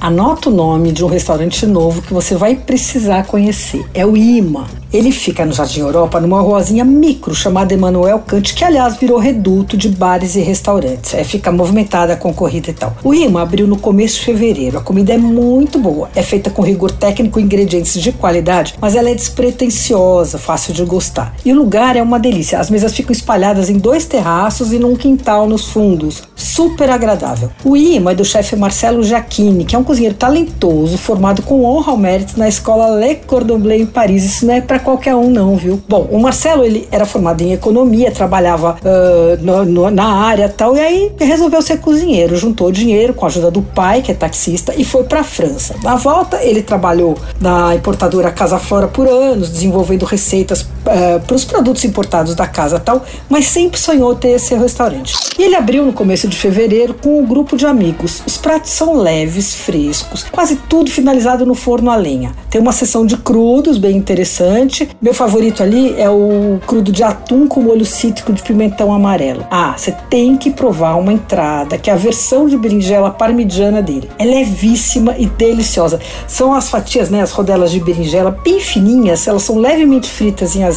Anota o nome de um restaurante novo que você vai precisar conhecer. É o IMA. Ele fica no Jardim Europa, numa ruazinha micro chamada Emanuel Kant, que aliás virou reduto de bares e restaurantes. É, fica movimentada, concorrida e tal. O IMA abriu no começo de fevereiro. A comida é muito boa. É feita com rigor técnico e ingredientes de qualidade, mas ela é despretensiosa, fácil de gostar. E o lugar é uma delícia. As mesas ficam espalhadas em dois terraços e num quintal nos fundos. Super agradável. O IMA é do chefe Marcelo Giacchini, que é um cozinheiro talentoso, formado com honra ao mérito na escola Le Cordon Bleu em Paris. Isso não é para qualquer um, não, viu? Bom, o Marcelo ele era formado em economia, trabalhava uh, no, no, na área tal, e aí resolveu ser cozinheiro. Juntou dinheiro com a ajuda do pai, que é taxista, e foi para a França. Na volta, ele trabalhou na importadora Casa Flora por anos, desenvolvendo receitas uh, para os produtos importados da casa tal, mas sempre sonhou ter esse restaurante. E ele abriu no começo de fevereiro com um grupo de amigos. Os pratos são leves, frescos, quase tudo finalizado no forno a lenha. Tem uma seção de crudos bem interessante. Meu favorito ali é o crudo de atum com molho cítrico de pimentão amarelo. Ah, você tem que provar uma entrada, que é a versão de berinjela parmigiana dele. É levíssima e deliciosa. São as fatias, né, as rodelas de berinjela bem fininhas, elas são levemente fritas em azeite.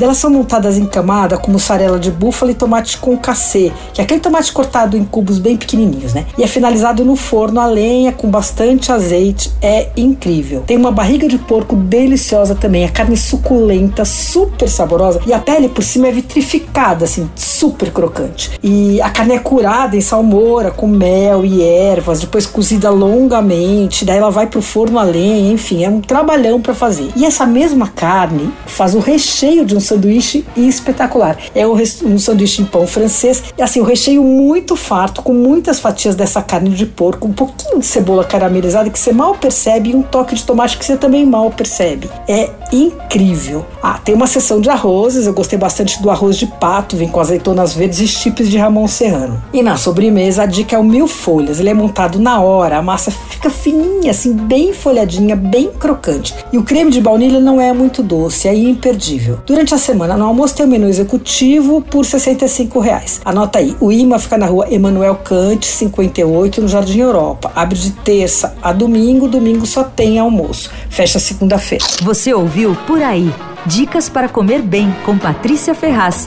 Elas são montadas em camada com mussarela de búfala e tomate com cassê, que é aquele tomate cortado em cubos bem pequenininhos, né? E é finalizado no forno a lenha com bastante azeite. É incrível. Tem uma barriga de porco deliciosa também, a carne suculenta, super saborosa e a pele por cima é vitrificada, assim, super crocante. E a carne é curada em salmoura com mel e ervas, depois cozida longamente, daí ela vai pro forno a lenha, enfim, é um trabalhão para fazer. E essa mesma carne faz o recheio de um sanduíche espetacular. É um sanduíche em pão francês, e assim, o recheio muito farto, com muitas fatias dessa carne de porco, um pouquinho de cebola caramelizada que você mal percebe e um toque de tomate que você também mal percebe. É incrível. Ah, tem uma seção de arrozes, eu gostei bastante do arroz de pato, vem com azeitonas verdes e chips de Ramon Serrano. E na sobremesa, a dica é o mil folhas. Ele é montado na hora, a massa fica fininha, assim, bem folhadinha, bem crocante. E o creme de baunilha não é muito doce, é imperdível. Durante a semana, no almoço tem o menu executivo por 65 reais. Anota aí, o IMA fica na rua Emanuel Kant, 58, no Jardim Europa. Abre de terça a domingo, domingo só tem almoço. Fecha segunda-feira. Você ouviu Por Aí. Dicas para comer bem com Patrícia Ferraz.